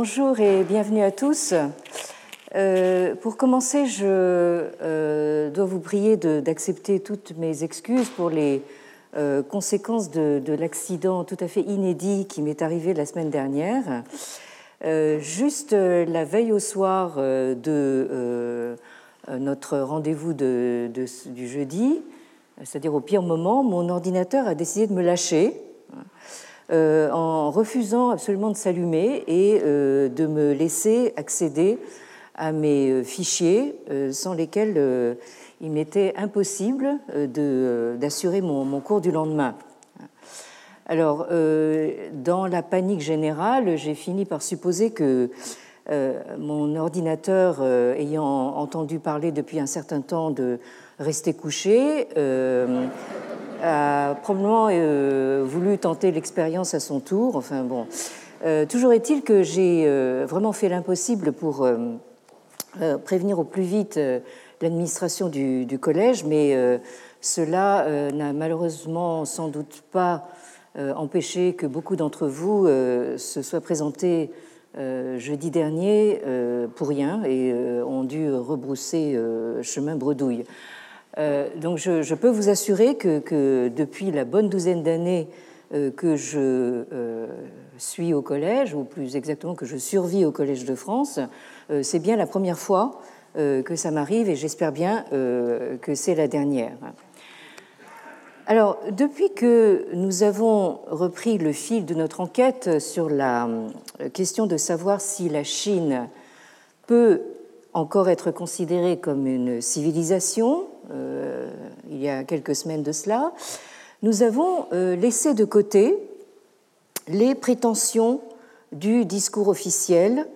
Bonjour et bienvenue à tous. Euh, pour commencer, je euh, dois vous prier d'accepter toutes mes excuses pour les euh, conséquences de, l'accident tout à fait inédit qui m'est arrivé la semaine dernière. juste la veille au soir de notre rendez-vous du jeudi, c'est-à-dire au pire moment, mon ordinateur a décidé de me lâcher euh, en refusant absolument de s'allumer et euh, de me laisser accéder à mes euh, fichiers sans lesquels il m'était impossible d'assurer mon, mon, cours du lendemain. Alors, dans la panique générale, j'ai fini par supposer que mon ordinateur, ayant entendu parler depuis un certain temps de rester couché, a probablement euh, voulu tenter l'expérience à son tour. Enfin bon, euh, toujours est-il que j'ai euh, vraiment fait l'impossible pour prévenir au plus vite l'administration du, du, collège, mais cela n'a malheureusement sans doute pas empêché que beaucoup d'entre vous se soient présentés jeudi dernier pour rien et ont dû rebrousser chemin bredouille. Euh, donc je, peux vous assurer que, depuis la bonne douzaine d'années euh, que je euh, suis au collège, ou plus exactement que je survis au Collège de France, c'est bien la première fois que ça m'arrive et j'espère bien que c'est la dernière. Alors, depuis que nous avons repris le fil de notre enquête sur la question de savoir si la Chine peut encore être considérée comme une civilisation, il y a quelques semaines de cela, nous avons euh, laissé de côté les prétentions du discours officiel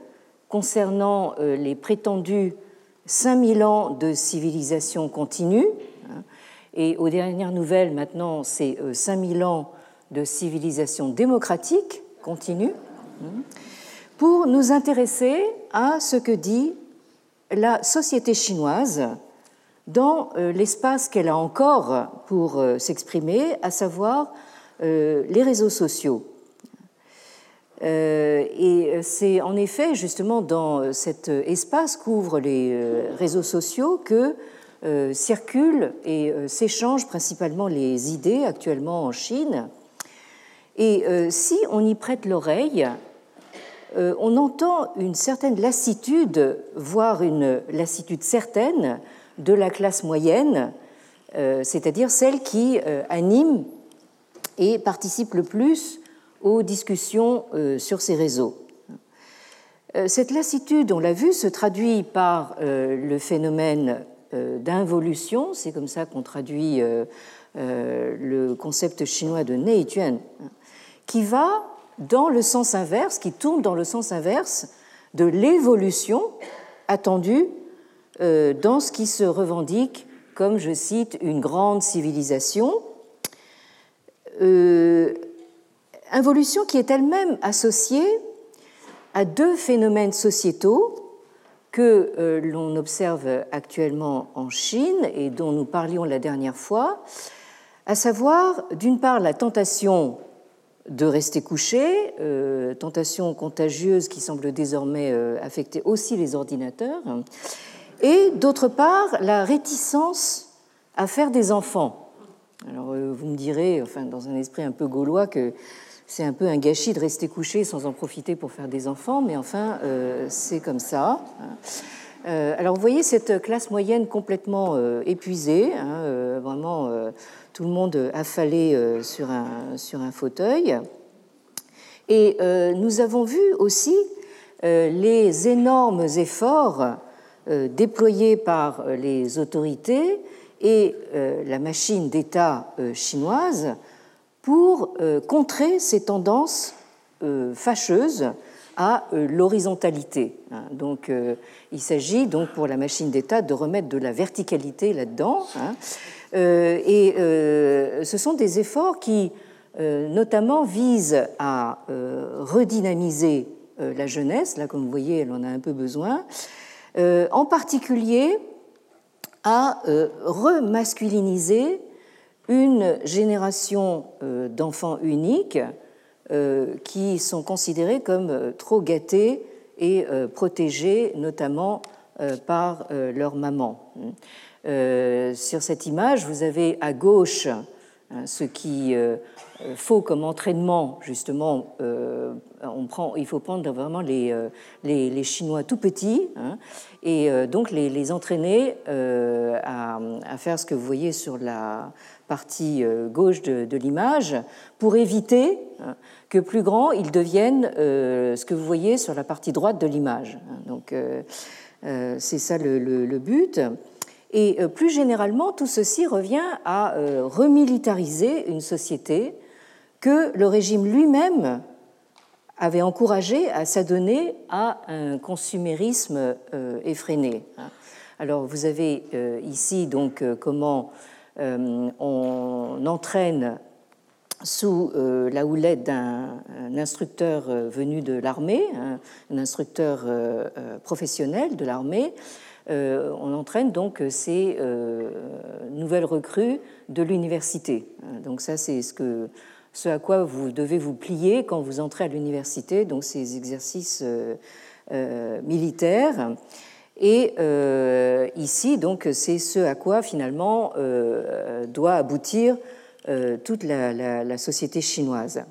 concernant euh, les prétendus 5000 ans de civilisation continue. Hein, et aux dernières nouvelles, maintenant, c'est 5000 ans de civilisation démocratique continue, hein, pour nous intéresser à ce que dit la société chinoise dans euh, l'espace qu'elle a encore pour euh, s'exprimer, à savoir euh, les réseaux sociaux. Et c'est en effet justement dans cet espace qu'ouvrent les réseaux sociaux que circulent et s'échangent principalement les idées actuellement en Chine. Et si on y prête l'oreille, on entend une certaine lassitude, voire une lassitude certaine, de la classe moyenne, euh, c'est-à-dire celle qui euh, anime et participe le plus aux discussions euh, sur ces réseaux. Cette lassitude, on l'a vu, se traduit par le phénomène d'involution, c'est comme ça qu'on traduit le concept chinois de Neituan, qui va dans le sens inverse, qui tourne dans le sens inverse de l'évolution attendue dans ce qui se revendique comme, je cite, une grande civilisation, euh, involution qui est elle-même associée à deux phénomènes sociétaux que euh, l'on observe actuellement en Chine et dont nous parlions la dernière fois, à savoir d'une part la tentation de rester couché, tentation contagieuse qui semble désormais affecter aussi les ordinateurs, et d'autre part la réticence à faire des enfants. Alors euh, vous me direz, enfin dans un esprit un peu gaulois, que c'est un peu un gâchis de rester couché sans en profiter pour faire des enfants, mais enfin euh, c'est comme ça. Euh, alors vous voyez cette classe moyenne complètement épuisée, hein, vraiment tout le monde affalé sur un, sur un fauteuil. Et nous avons vu aussi les énormes efforts déployés par euh, les autorités et euh, la machine d'État chinoise pour contrer ces tendances fâcheuses à l'horizontalité. Hein. Donc, il s'agit donc pour la machine d'État de remettre de la verticalité là-dedans. Hein. Et ce sont des efforts qui, notamment, visent à redynamiser la jeunesse. Là, comme vous voyez, elle en a un peu besoin. Euh, en particulier à euh, remasculiniser une génération euh, d'enfants uniques qui sont considérés comme trop gâtés et protégés, notamment par leur maman. Sur cette image, vous avez à gauche ce qui faut comme entraînement, justement, il faut prendre vraiment les, les, Chinois tout petits, hein, et donc les, entraîner à, faire ce que vous voyez sur la, partie euh, gauche de, l'image pour éviter hein, que plus grand ils deviennent euh, ce que vous voyez sur la partie droite de l'image. Donc euh, c'est ça le, but. Et plus généralement, tout ceci revient à remilitariser une société que le régime lui-même avait encouragé à s'adonner à un consumérisme effréné. Alors vous avez ici donc comment euh, on entraîne sous euh, la houlette d'un instructeur euh, venu de l'armée, un instructeur professionnel de l'armée, on entraîne donc ces nouvelles recrues de l'université. Donc ça, c'est ce, à quoi vous devez vous plier quand vous entrez à l'université, donc ces exercices militaires. Et euh, ici, donc, c'est ce à quoi finalement euh, doit aboutir euh, toute la, société chinoise.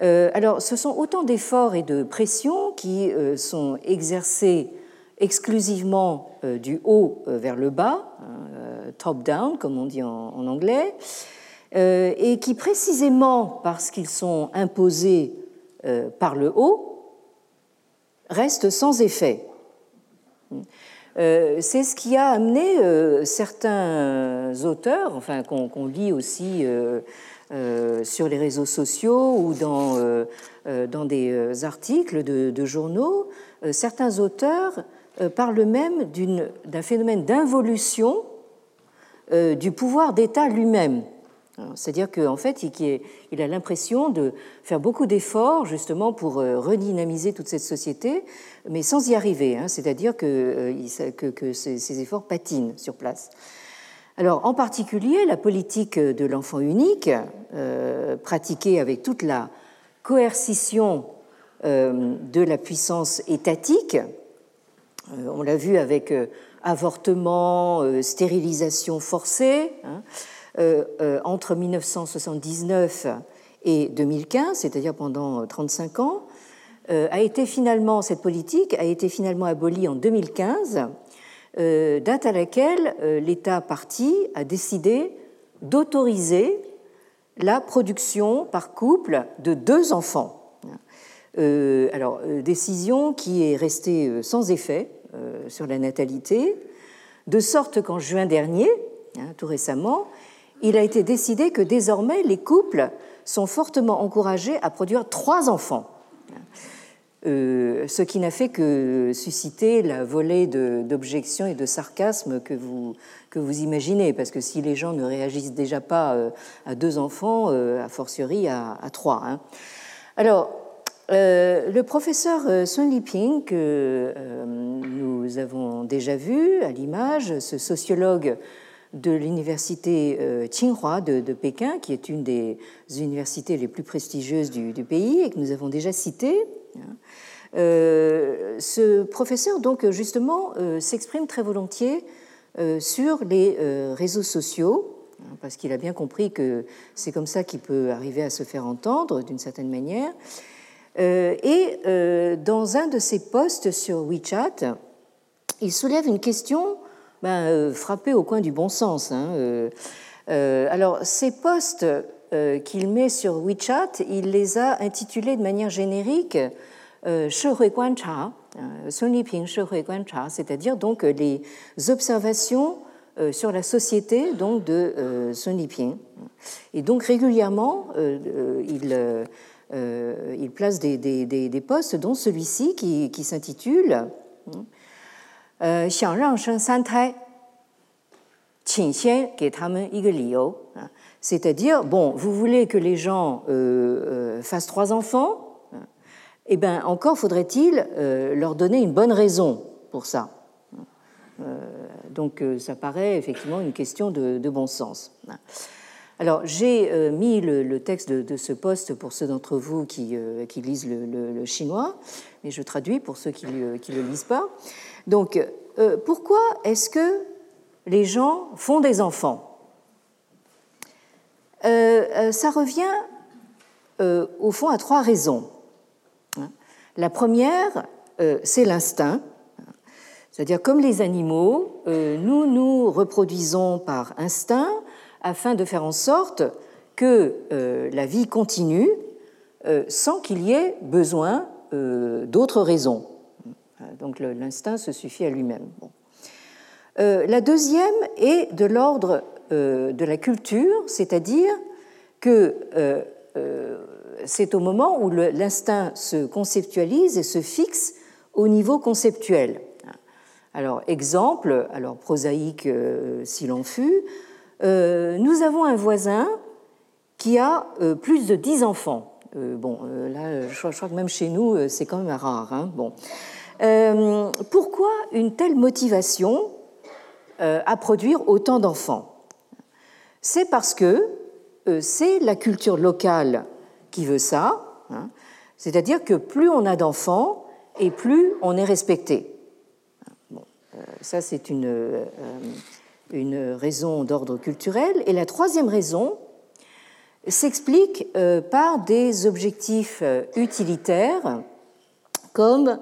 alors, ce sont autant d'efforts et de pressions qui sont exercés exclusivement du haut vers le bas, top-down, comme on dit en anglais, et qui précisément parce qu'ils sont imposés par le haut, restent sans effet. Euh, c'est ce qui a amené euh, certains auteurs, enfin qu'on lit aussi euh, sur les réseaux sociaux ou dans des articles de, journaux, certains auteurs parlent même d'un phénomène d'involution du pouvoir d'État lui-même. C'est-à-dire qu'en fait, il a l'impression de faire beaucoup d'efforts justement pour redynamiser toute cette société, mais sans y arriver. Hein. C'est-à-dire que, euh, ces, efforts patinent sur place. Alors, en particulier, la politique de l'enfant unique, euh, pratiquée avec toute la coercition euh, de la puissance étatique, on l'a vu avec avortement, stérilisation forcée, hein, entre 1979 et 2015, c'est-à-dire pendant 35 ans, euh, a été finalement, cette politique a été finalement abolie en 2015, euh, date à laquelle euh, l'État parti a décidé d'autoriser la production par couple de deux enfants. alors, décision qui est restée sans effet sur la natalité, de sorte qu'en juin dernier, hein, tout récemment, il a été décidé que désormais les couples sont fortement encouragés à produire trois enfants. Euh, ce qui n'a fait que susciter la volée d'objections et de sarcasmes que vous, que vous imaginez, parce que si les gens ne réagissent déjà pas euh, à deux enfants, euh, a fortiori à, trois. Hein. Alors, le professeur Sun Liping, que nous avons déjà vu à l'image, ce sociologue de l'université Tsinghua de, Pékin, qui est une des universités les plus prestigieuses du, pays et que nous avons déjà cité, Hein. Euh, ce professeur, donc, justement, euh, s'exprime très volontiers euh, sur les réseaux sociaux, hein, parce qu'il a bien compris que c'est comme ça qu'il peut arriver à se faire entendre d'une certaine manière. Et dans un de ses posts sur WeChat, il soulève une question ben, frappée au coin du bon sens. Hein, alors, ces posts qu'il met sur WeChat, il les a intitulés de manière générique euh, euh, c'est-à-dire donc les observations euh, sur la société donc de Sun Liping. Et donc régulièrement, il, il place des, des, des, postes, dont celui-ci qui, qui s'intitule c'est-à-dire, bon, vous voulez que les gens fassent trois enfants, eh bien, encore faudrait-il euh, leur donner une bonne raison pour ça. Euh, donc, euh, ça paraît effectivement une question de, bon sens. Alors, j'ai mis le, texte de, ce poste pour ceux d'entre vous qui, lisent le, chinois, mais je traduis pour ceux qui ne le lisent pas. Donc, pourquoi est-ce que les gens font des enfants? Ça revient au fond à trois raisons. La première, c'est l'instinct c'est-à-dire, comme les animaux, euh, nous nous reproduisons par instinct afin de faire en sorte que euh, la vie continue euh, sans qu'il y ait besoin d'autres raisons. Donc l'instinct se suffit à lui-même. La deuxième est de l'ordre de la culture, c'est-à-dire que c'est au moment où l'instinct se conceptualise et se fixe au niveau conceptuel. Alors, exemple, alors prosaïque euh, s'il en fut, euh, nous avons un voisin qui a euh, plus de 10 enfants. bon, là, je crois, que même chez nous, c'est quand même rare. Hein, bon. pourquoi une telle motivation à produire autant d'enfants? C'est parce que c'est la culture locale qui veut ça, hein. c'est-à-dire que plus on a d'enfants et plus on est respecté. Euh, ça, c'est une, euh, une raison d'ordre culturel. Et la troisième raison s'explique euh, par des objectifs utilitaires, comme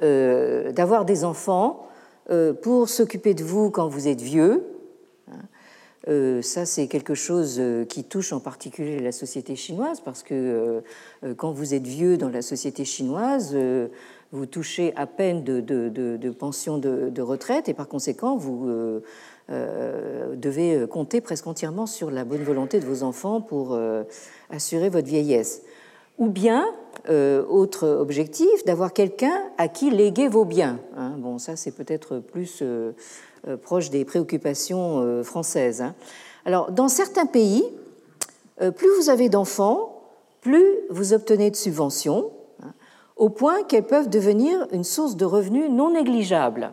d'avoir des enfants pour s'occuper de vous quand vous êtes vieux. ça, c'est quelque chose qui touche en particulier la société chinoise, parce que quand vous êtes vieux dans la société chinoise, vous touchez à peine de, de, pension de, retraite et par conséquent, vous euh, euh, devez compter presque entièrement sur la bonne volonté de vos enfants pour euh, assurer votre vieillesse. Ou bien, autre objectif, d'avoir quelqu'un à qui léguer vos biens. Hein. Bon, ça, c'est peut-être plus proche des préoccupations françaises. Hein. Alors, dans certains pays, plus vous avez d'enfants, plus vous obtenez de subventions, au point qu'elles peuvent devenir une source de revenus non négligeable.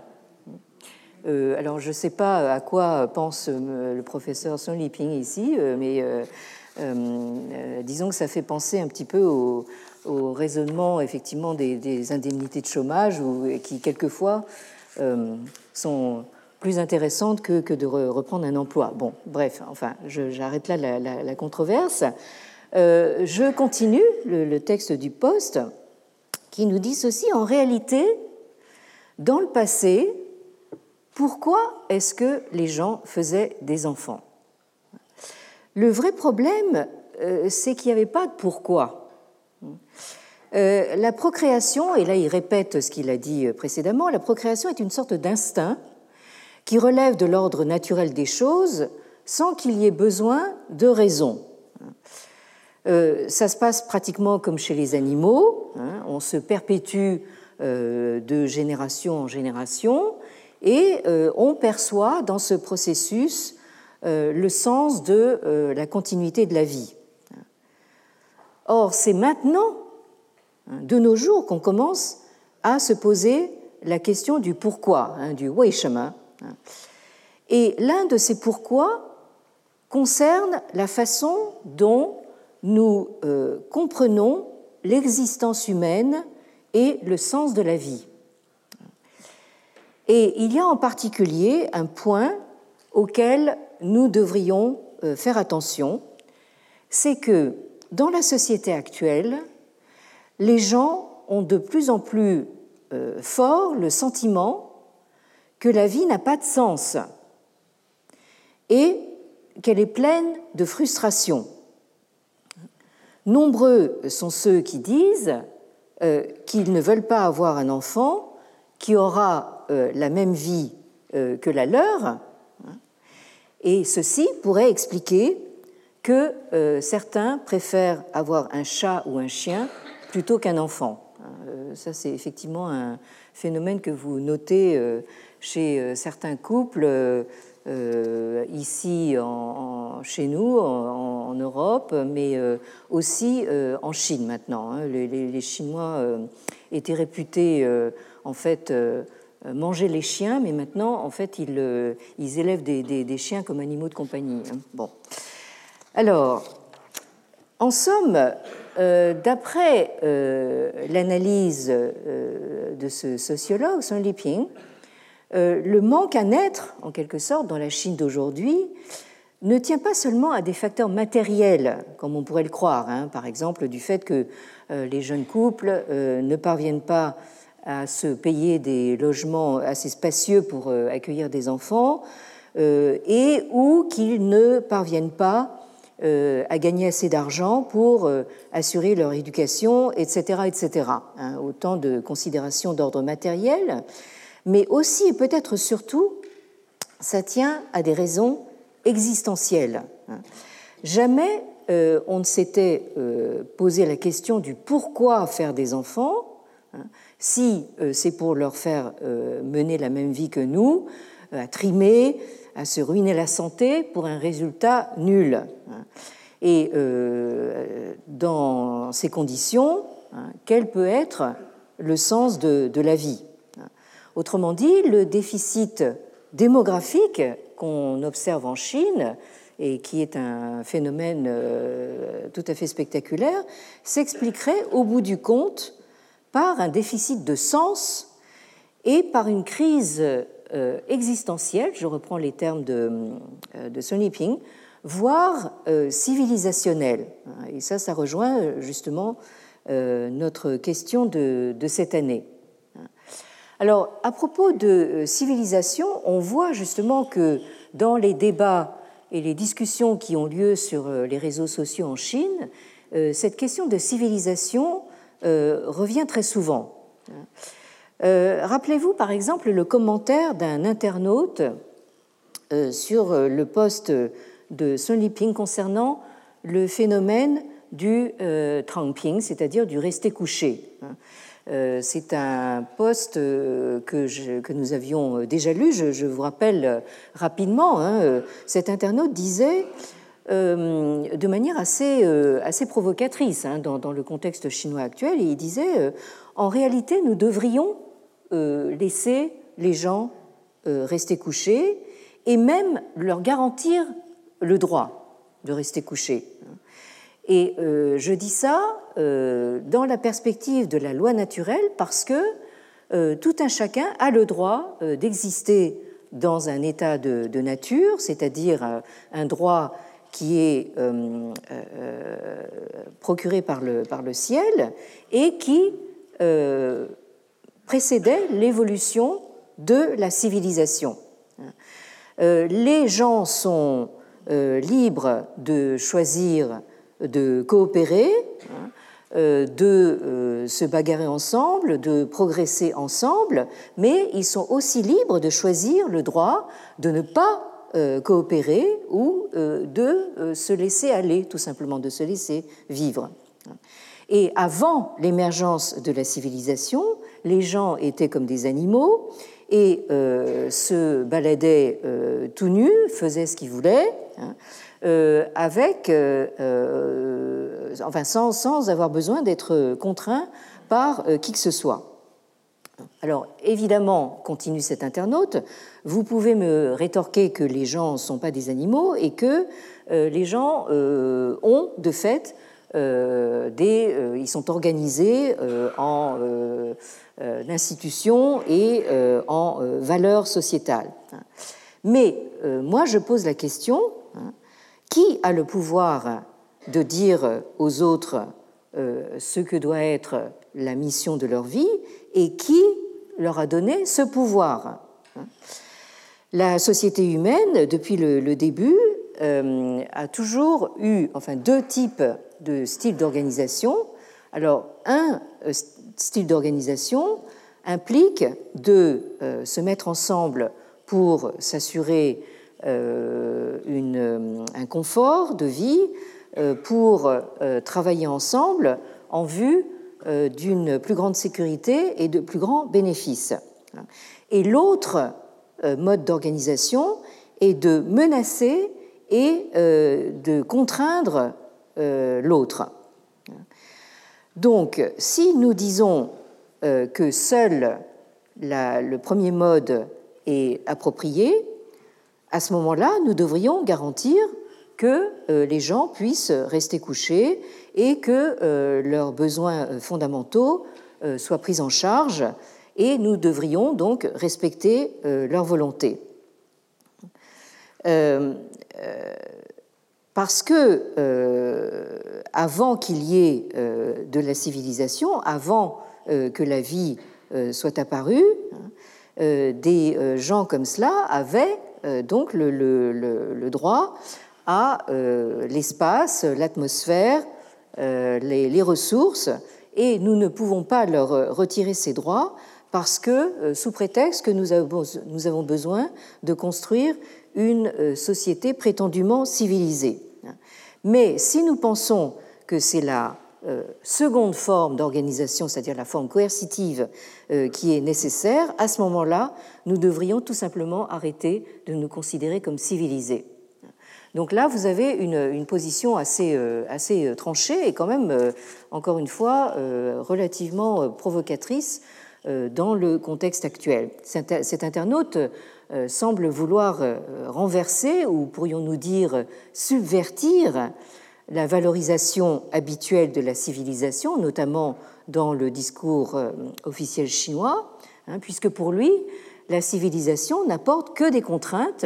Euh, alors, je ne sais pas à quoi pense euh, le professeur Son Liping ici, euh, mais disons que ça fait penser un petit peu au, raisonnement effectivement des, indemnités de chômage, qui quelquefois sont plus intéressantes que, de reprendre un emploi. Bon, bref, enfin, j'arrête là la, controverse. je continue le texte du poste qui nous dit ceci, en réalité, dans le passé, pourquoi est-ce que les gens faisaient des enfants? Le vrai problème, euh, c'est qu'il n'y avait pas de pourquoi. Euh, la procréation, et là il répète ce qu'il a dit précédemment, la procréation est une sorte d'instinct qui relève de l'ordre naturel des choses sans qu'il y ait besoin de raison. Euh, ça se passe pratiquement comme chez les animaux. Hein. on se perpétue euh, de génération en génération et euh, on perçoit dans ce processus le sens de la continuité de la vie. Or, c'est maintenant, hein, de nos jours, qu'on commence à se poser la question du pourquoi, hein, du wei chemin. Et l'un de ces pourquoi concerne la façon dont nous euh, comprenons l'existence humaine et le sens de la vie. Et il y a en particulier un point auquel nous devrions euh, faire attention, c'est que dans la société actuelle, les gens ont de plus en plus euh, fort le sentiment que la vie n'a pas de sens et qu'elle est pleine de frustration. Nombreux sont ceux qui disent euh, qu'ils ne veulent pas avoir un enfant qui aura la même vie euh, que la leur, et ceci pourrait expliquer que certains préfèrent avoir un chat ou un chien plutôt qu'un enfant. Ça, c'est effectivement un phénomène que vous notez chez certains couples euh, ici en, chez nous, en, Europe, mais euh, aussi euh, en Chine maintenant. Hein. Les, Chinois étaient réputés en fait manger les chiens, mais maintenant en fait ils, ils élèvent des, chiens comme animaux de compagnie. Hein. Bon. Alors, en somme, euh, d'après euh, l'analyse euh, de ce sociologue, Sun Liping, le manque à naître, en quelque sorte, dans la Chine d'aujourd'hui, ne tient pas seulement à des facteurs matériels, comme on pourrait le croire, hein, par exemple du fait que les jeunes couples ne parviennent pas à se payer des logements assez spacieux pour accueillir des enfants, et ou qu'ils ne parviennent pas euh, à gagner assez d'argent pour euh, assurer leur éducation, etc. etc. Hein, autant de considérations d'ordre matériel, mais aussi et peut-être surtout, ça tient à des raisons existentielles. Hein. Jamais euh, on ne s'était posé la question du pourquoi faire des enfants, hein. Si c'est pour leur faire mener la même vie que nous, à trimer, à se ruiner la santé pour un résultat nul. Et euh, dans ces conditions, hein, quel peut être le sens de, la vie Autrement dit, le déficit démographique qu'on observe en Chine et qui est un phénomène euh, tout à fait spectaculaire, s'expliquerait au bout du compte par un déficit de sens et par une crise euh, existentielle, je reprends les termes de, euh, de Sun Yiping, voire euh, civilisationnelle. Et ça, ça rejoint justement notre question de, de, cette année. Alors, à propos de civilisation, on voit justement que dans les débats et les discussions qui ont lieu sur les réseaux sociaux en Chine, cette question de civilisation revient très souvent. Euh, rappelez-vous par exemple le commentaire d'un internaute euh, sur euh, le poste de Sun Liping concernant le phénomène du trangping, c'est-à-dire du rester couché. Hein. C'est un poste que, nous avions déjà lu, je, vous rappelle rapidement. Hein, cet internaute disait de manière assez, assez provocatrice hein, dans, le contexte chinois actuel, il disait en réalité, nous devrions euh, laisser les gens euh, rester couchés et même leur garantir le droit de rester couchés. Et euh, je dis ça dans la perspective de la loi naturelle parce que tout un chacun a le droit d'exister dans un état de, nature, c'est-à-dire un droit qui est procuré par le, par le ciel et qui précédait l'évolution de la civilisation. Euh, les gens sont euh, libres de choisir de coopérer, hein, euh, de se bagarrer ensemble, de progresser ensemble, mais ils sont aussi libres de choisir le droit de ne pas coopérer ou de se laisser aller, tout simplement, de se laisser vivre. Et avant l'émergence de la civilisation, les gens étaient comme des animaux et euh, se baladaient euh, tout nus, faisaient ce qu'ils voulaient, hein, euh, avec, enfin, sans, sans, avoir besoin d'être contraints par qui que ce soit. Alors, évidemment, continue cet internaute, vous pouvez me rétorquer que les gens ne sont pas des animaux et que les gens ont, de fait, des, ils sont organisés en euh, d'institutions et euh, en euh, valeurs sociétales. Mais moi, je pose la question, hein, qui a le pouvoir de dire aux autres ce que doit être la mission de leur vie et qui leur a donné ce pouvoir hein? La société humaine, depuis le, début, a toujours eu enfin, deux types de styles d'organisation. Alors, un style d'organisation implique de euh, se mettre ensemble pour s'assurer euh, un confort de vie, euh, pour travailler ensemble en vue d'une plus grande sécurité et de plus grands bénéfices. Et l'autre mode d'organisation est de menacer et de contraindre l'autre. Donc, si nous disons euh, que seul le premier mode est approprié, à ce moment-là, nous devrions garantir que les gens puissent rester couchés et que leurs besoins fondamentaux soient pris en charge et nous devrions donc respecter leur volonté. parce que avant qu'il y ait de la civilisation, avant que la vie soit apparue, hein, euh, des euh, gens comme cela avaient euh, donc le, droit à l'espace, l'atmosphère, les, ressources, et nous ne pouvons pas leur retirer ces droits parce que, sous prétexte que nous avons, besoin de construire une société prétendument civilisée. Mais si nous pensons que c'est la euh, seconde forme d'organisation, c'est-à-dire la forme coercitive euh, qui est nécessaire, à ce moment-là, nous devrions tout simplement arrêter de nous considérer comme civilisés. Donc là, vous avez une, position euh, assez, tranchée et quand même, encore une fois, relativement provocatrice dans le contexte actuel. Cet internaute semble vouloir renverser, ou pourrions-nous dire subvertir, la valorisation habituelle de la civilisation, notamment dans le discours euh, officiel chinois, hein, puisque pour lui, la civilisation n'apporte que des contraintes,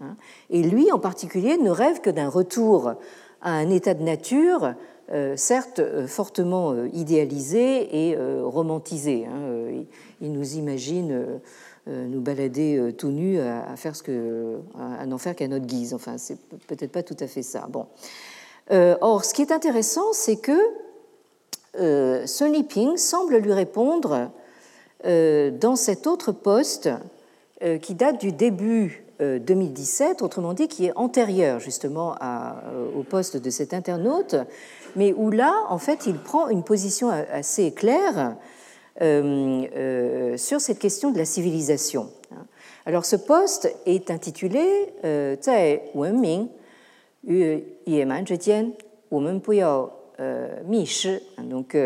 hein, et lui en particulier ne rêve que d'un retour à un état de nature, euh, certes euh, fortement idéalisé et romantisé. Hein, il nous imagine nous balader tout nus à, faire ce que, à n'en faire qu'à notre guise. Enfin, c'est peut-être pas tout à fait ça. Bon. Euh, or, ce qui est intéressant, c'est que euh, Ping semble lui répondre euh, dans cet autre poste qui date du début 2017, autrement dit qui est antérieur justement au poste de cet internaute, mais où là, en fait, il prend une position assez claire euh, euh, sur cette question de la civilisation. Hein. Alors ce poste est intitulé euh, Wenming. Euh, donc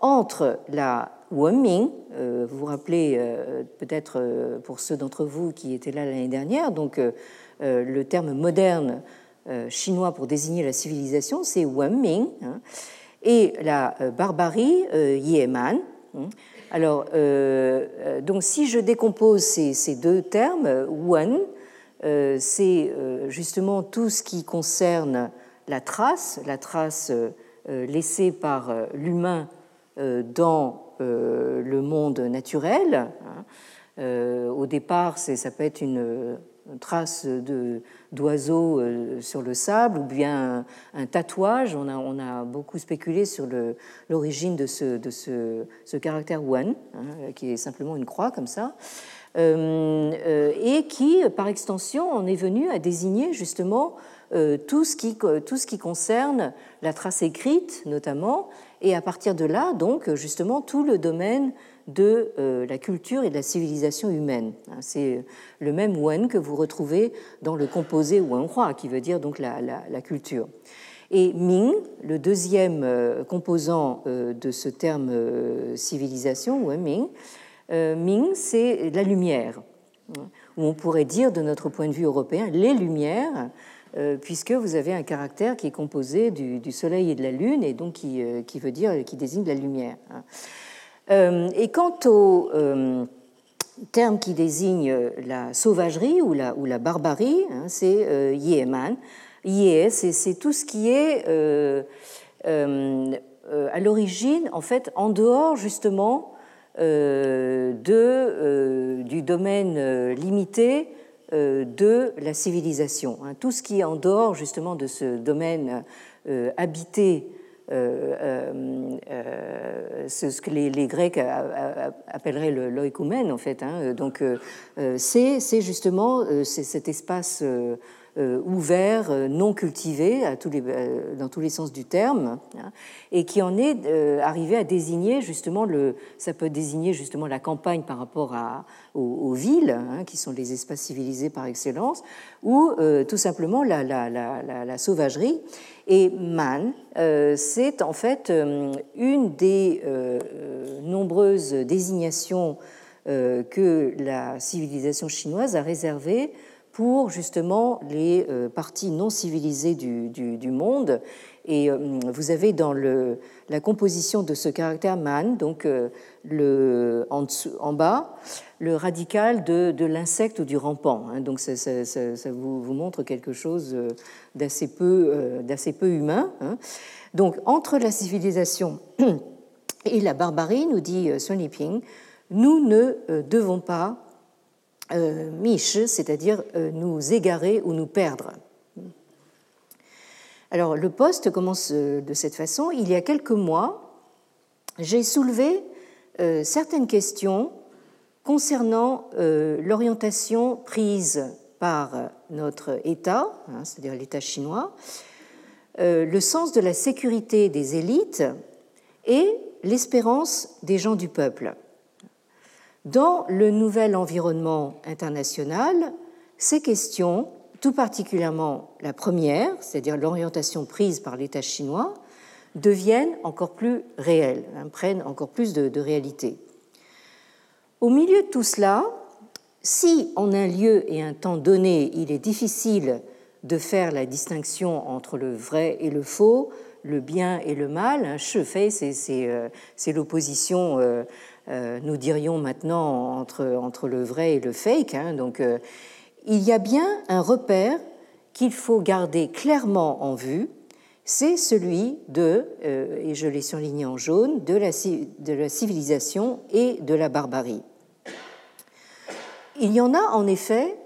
entre la Wenming, vous vous rappelez peut-être pour ceux d'entre vous qui étaient là l'année dernière, donc le terme moderne chinois pour désigner la civilisation, c'est Wenming, hein, et la barbarie, Yeman. Hein. Alors, donc si je décompose ces, ces deux termes, Wen, euh, c'est euh, justement tout ce qui concerne la trace, la trace euh, laissée par l'humain dans le monde naturel. Hein. Au départ, ça peut être une, trace d'oiseau sur le sable ou bien un, tatouage. On a, beaucoup spéculé sur l'origine de, ce, caractère one, hein, qui est simplement une croix comme ça. Euh, euh, et qui, par extension, en est venu à désigner justement euh, tout ce qui concerne la trace écrite notamment, et à partir de là, donc, justement, tout le domaine de la culture et de la civilisation humaine. Hein, c'est le même Wen que vous retrouvez dans le composé Wenhua, qui veut dire donc la, culture. Et Ming, le deuxième composant de ce terme civilisation, Wen Ming, euh, Ming, c'est la lumière, ou on pourrait dire de notre point de vue européen les lumières, euh, puisque vous avez un caractère qui est composé du, Soleil et de la Lune, et donc qui, euh, veut dire, qui désigne la lumière. Et quant au terme qui désigne la sauvagerie ou la, ou la barbarie, hein, c'est Yeman. Ye, c'est tout ce qui est à l'origine, en fait, en dehors justement euh, de, euh, du domaine euh, limité de la civilisation. Hein. Tout ce qui est en dehors justement de ce domaine habité euh, ce que les, Grecs appelleraient l'oïkoumène en fait. Hein. Donc c'est justement cet espace euh, ouvert, euh, non cultivé euh, dans tous les sens du terme, hein, et qui en est arrivé à désigner justement le, ça peut désigner justement la campagne par rapport à, aux, villes, hein, qui sont les espaces civilisés par excellence, ou tout simplement la, la, la, la, sauvagerie. Et man, c'est en fait une des nombreuses désignations que la civilisation chinoise a réservées pour justement les parties non civilisées du, monde. Et vous avez dans la composition de ce caractère man, donc le, en, bas, le radical de, l'insecte ou du rampant. Hein. donc ça, vous, montre quelque chose d'assez peu, humain. Hein. Donc entre la civilisation et la barbarie, nous dit Sun Yiping, nous ne euh, devons pas euh, c'est-à-dire euh, nous égarer ou nous perdre. Alors le poste commence de cette façon. Il y a quelques mois, j'ai soulevé certaines questions concernant l'orientation prise par notre État, hein, c'est-à-dire l'État chinois, le sens de la sécurité des élites et l'espérance des gens du peuple. Dans le nouvel environnement international, ces questions, tout particulièrement la première, c'est-à-dire l'orientation prise par l'État chinois, deviennent encore plus réelles, hein, prennent encore plus de, réalité. Au milieu de tout cela, si en un lieu et un temps donné, il est difficile de faire la distinction entre le vrai et le faux, le bien et le mal, un c'est euh, l'opposition euh, euh, nous dirions maintenant entre, entre le vrai et le fake. Hein. donc, euh, il y a bien un repère qu'il faut garder clairement en vue, c'est celui de, euh, et je l'ai surligné en jaune, de la, de la civilisation et de la barbarie. Il y en a en effet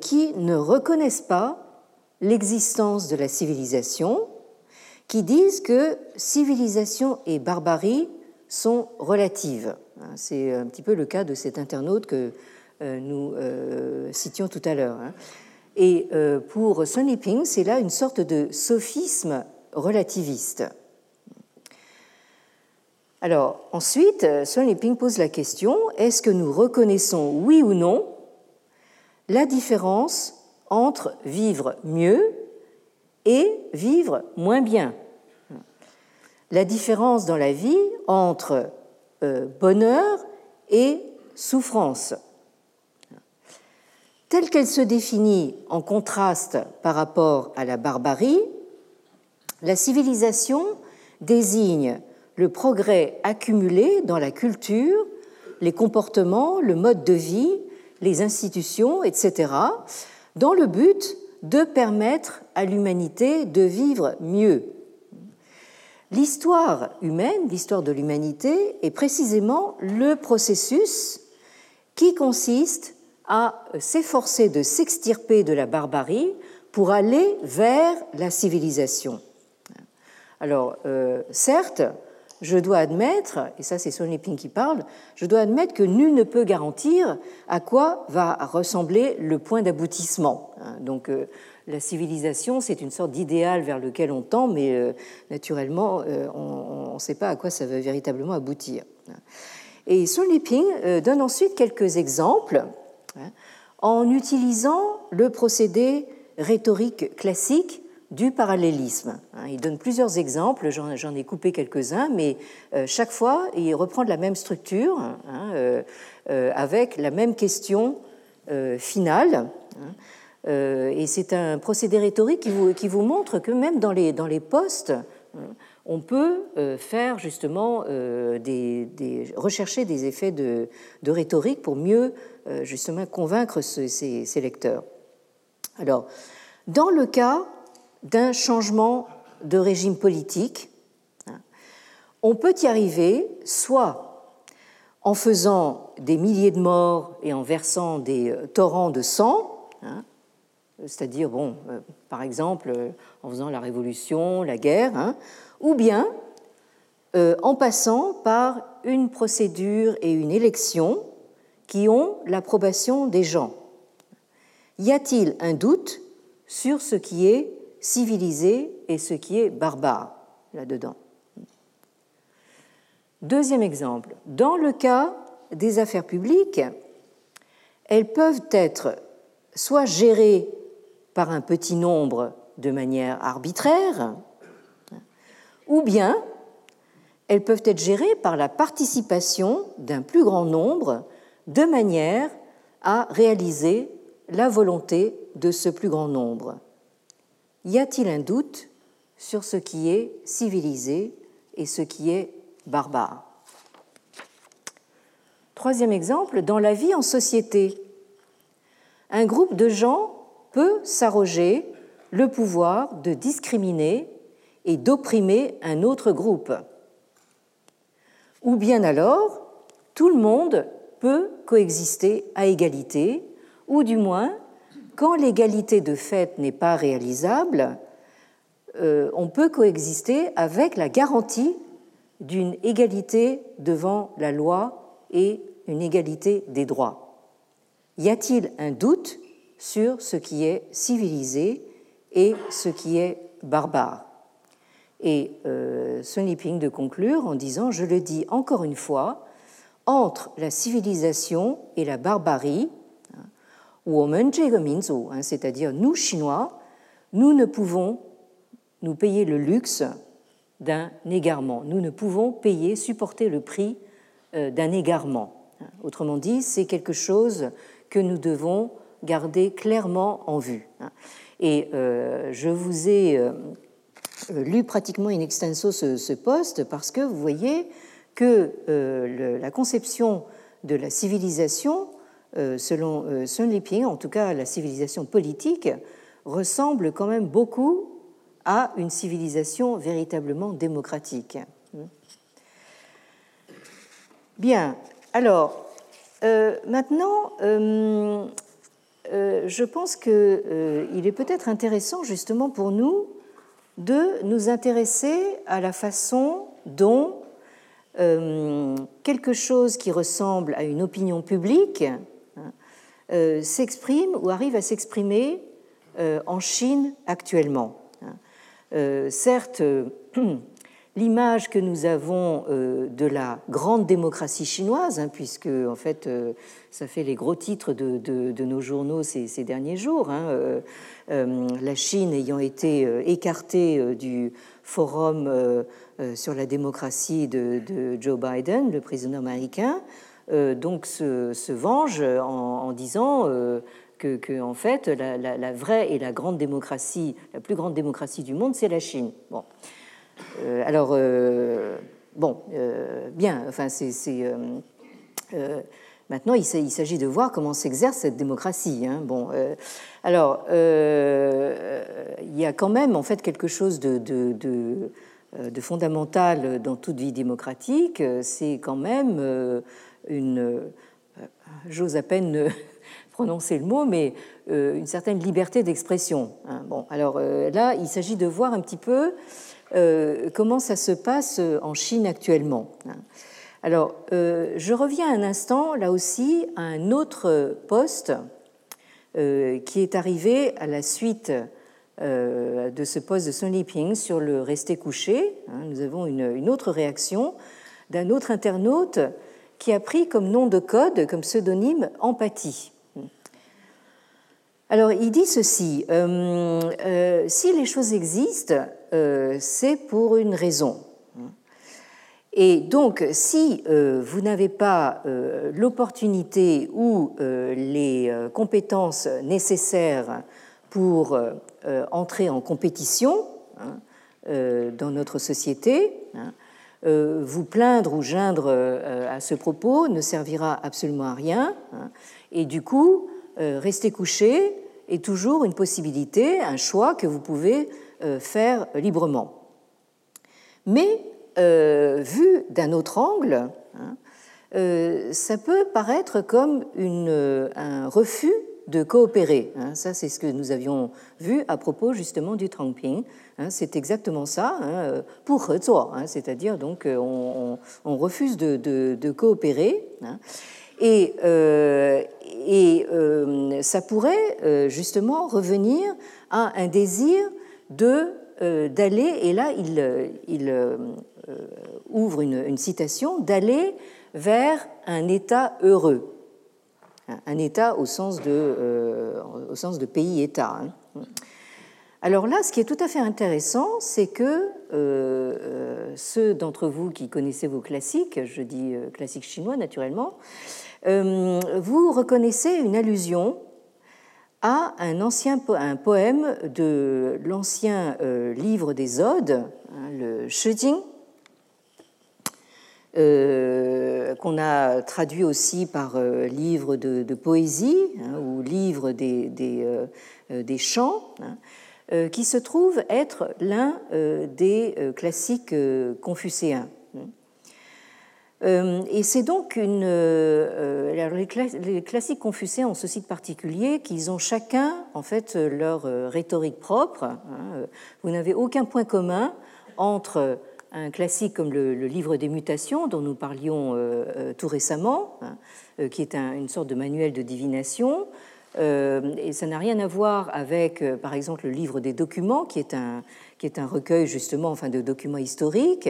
qui ne reconnaissent pas l'existence de la civilisation, qui disent que civilisation et barbarie sont relatives. Hein, c'est un petit peu le cas de cet internaute que euh, nous euh, citions tout à l'heure. Hein. Et euh, pour Sun Yiping, c'est là une sorte de sophisme relativiste. Alors, ensuite, Sun Yiping pose la question est-ce que nous reconnaissons, oui ou non, la différence entre vivre mieux et vivre moins bien? La différence dans la vie entre bonheur et souffrance. Telle qu'elle se définit en contraste par rapport à la barbarie, la civilisation désigne le progrès accumulé dans la culture, les comportements, le mode de vie, les institutions, etc., dans le but de permettre à l'humanité de vivre mieux, L'histoire humaine, l'histoire de l'humanité, est précisément le processus qui consiste à s'efforcer de s'extirper de la barbarie pour aller vers la civilisation. Alors, euh, certes, je dois admettre, et ça c'est Sonny Ping qui parle, je dois admettre que nul ne peut garantir à quoi va ressembler le point d'aboutissement. Donc, euh, la civilisation, c'est une sorte d'idéal vers lequel on tend, mais euh, naturellement, euh, on ne sait pas à quoi ça va véritablement aboutir. Et Sun Liping euh, donne ensuite quelques exemples hein, en utilisant le procédé rhétorique classique du parallélisme. Hein. Il donne plusieurs exemples, j'en ai coupé quelques-uns, mais chaque fois, il reprend la même structure, hein, avec la même question finale. Euh, et c'est un procédé rhétorique qui vous, montre que même dans les, postes, hein, on peut euh, faire justement euh, rechercher des effets de, rhétorique pour mieux justement convaincre ces, ces, lecteurs. Alors, dans le cas d'un changement de régime politique, hein, on peut y arriver soit en faisant des milliers de morts et en versant des torrents de sang, hein, c'est-à-dire, bon, euh, par exemple, euh, en faisant la révolution, la guerre, hein, ou bien euh, en passant par une procédure et une élection qui ont l'approbation des gens. Y a-t-il un doute sur ce qui est civilisé et ce qui est barbare là-dedans? Deuxième exemple, dans le cas des affaires publiques, elles peuvent être soit gérées par un petit nombre de manière arbitraire, ou bien elles peuvent être gérées par la participation d'un plus grand nombre de manière à réaliser la volonté de ce plus grand nombre. Y a-t-il un doute sur ce qui est civilisé et ce qui est barbare? Troisième exemple, dans la vie en société, un groupe de gens peut s'arroger le pouvoir de discriminer et d'opprimer un autre groupe. Ou bien alors, tout le monde peut coexister à égalité, ou du moins, quand l'égalité de fait n'est pas réalisable, euh, on peut coexister avec la garantie d'une égalité devant la loi et une égalité des droits. Y a-t-il un doute sur ce qui est civilisé et ce qui est barbare Et euh, Sun de conclure en disant, je le dis encore une fois, entre la civilisation et la barbarie, hein, c'est-à-dire nous Chinois, nous ne pouvons nous payer le luxe d'un égarement. Nous ne pouvons payer, supporter le prix euh, d'un égarement. Autrement dit, c'est quelque chose que nous devons garder clairement en vue. Et euh, je vous ai euh, lu pratiquement in extenso ce, ce poste parce que vous voyez que la conception de la civilisation, selon Sun Liping, en tout cas la civilisation politique, ressemble quand même beaucoup à une civilisation véritablement démocratique. Bien, alors euh, maintenant, euh, euh, je pense qu'il est peut-être intéressant justement pour nous de nous intéresser à la façon dont quelque chose qui ressemble à une opinion publique hein, s'exprime ou arrive à s'exprimer en Chine actuellement. Euh, certes, l'image que nous avons euh, de la grande démocratie chinoise, hein, puisque en fait euh, ça fait les gros titres de, nos journaux ces, derniers jours, hein, la Chine ayant été écartée du forum sur la démocratie de, Joe Biden, le président américain, donc se, venge en disant que, en fait, la, vraie et la grande démocratie, la plus grande démocratie du monde, c'est la Chine. Bon. Euh, alors, euh, bon, euh, bien, enfin, c'est. maintenant, il s'agit de voir comment s'exerce cette démocratie. Hein. Bon, alors, il y a quand même, en fait, quelque chose de, fondamental dans toute vie démocratique, c'est quand même une, j'ose à peine prononcer le mot, mais une certaine liberté d'expression. Hein. Bon, alors là, il s'agit de voir un petit peu comment ça se passe en Chine actuellement. Hein? Alors, je reviens un instant, là aussi, à un autre poste qui est arrivé à la suite de ce poste de Sun Liping sur le rester couché. Hein. Nous avons une autre réaction d'un autre internaute qui a pris comme nom de code, comme pseudonyme, empathie. Alors, il dit ceci, euh, euh, si les choses existent, euh, c'est pour une raison. Et donc, si vous n'avez pas l'opportunité ou les compétences nécessaires pour entrer en compétition hein, dans notre société, hein, vous plaindre ou geindre à ce propos ne servira absolument à rien. Hein. et du coup, rester couché est toujours une possibilité, un choix que vous pouvez euh, faire librement. Mais euh, vu d'un autre angle, hein, euh, ça peut paraître comme un refus de coopérer. Hein. Ça, c'est ce que nous avions vu à propos justement du Trangping. Hein. C'est exactement ça, pour hein, c'est-à-dire donc on, refuse de, coopérer. Et, et euh, ça pourrait euh, justement revenir à un désir de d'aller, et là il, il ouvre une, une citation, d'aller vers un État heureux, un État au sens de, au sens de pays-État. Hein. Alors là, ce qui est tout à fait intéressant, c'est que ceux d'entre vous qui connaissez vos classiques, je dis classiques chinois naturellement, euh, vous reconnaissez une allusion à un ancien poème de l'ancien livre des Odes, hein, le Shijing, qu'on a traduit aussi par livre de, poésie hein, ou livre des, chants. Hein, euh, qui se trouve être l'un euh, des euh, classiques confucéens. Et c'est donc une. les classiques confucéens ont ceci de particulier qu'ils ont chacun, en fait, leur rhétorique propre. Hein. Vous n'avez aucun point commun entre un classique comme le, Livre des Mutations, dont nous parlions tout récemment, hein, qui est une sorte de manuel de divination, euh, et ça n'a rien à voir avec, euh, par exemple, le livre des documents, qui est un, qui est un recueil justement enfin, de documents historiques.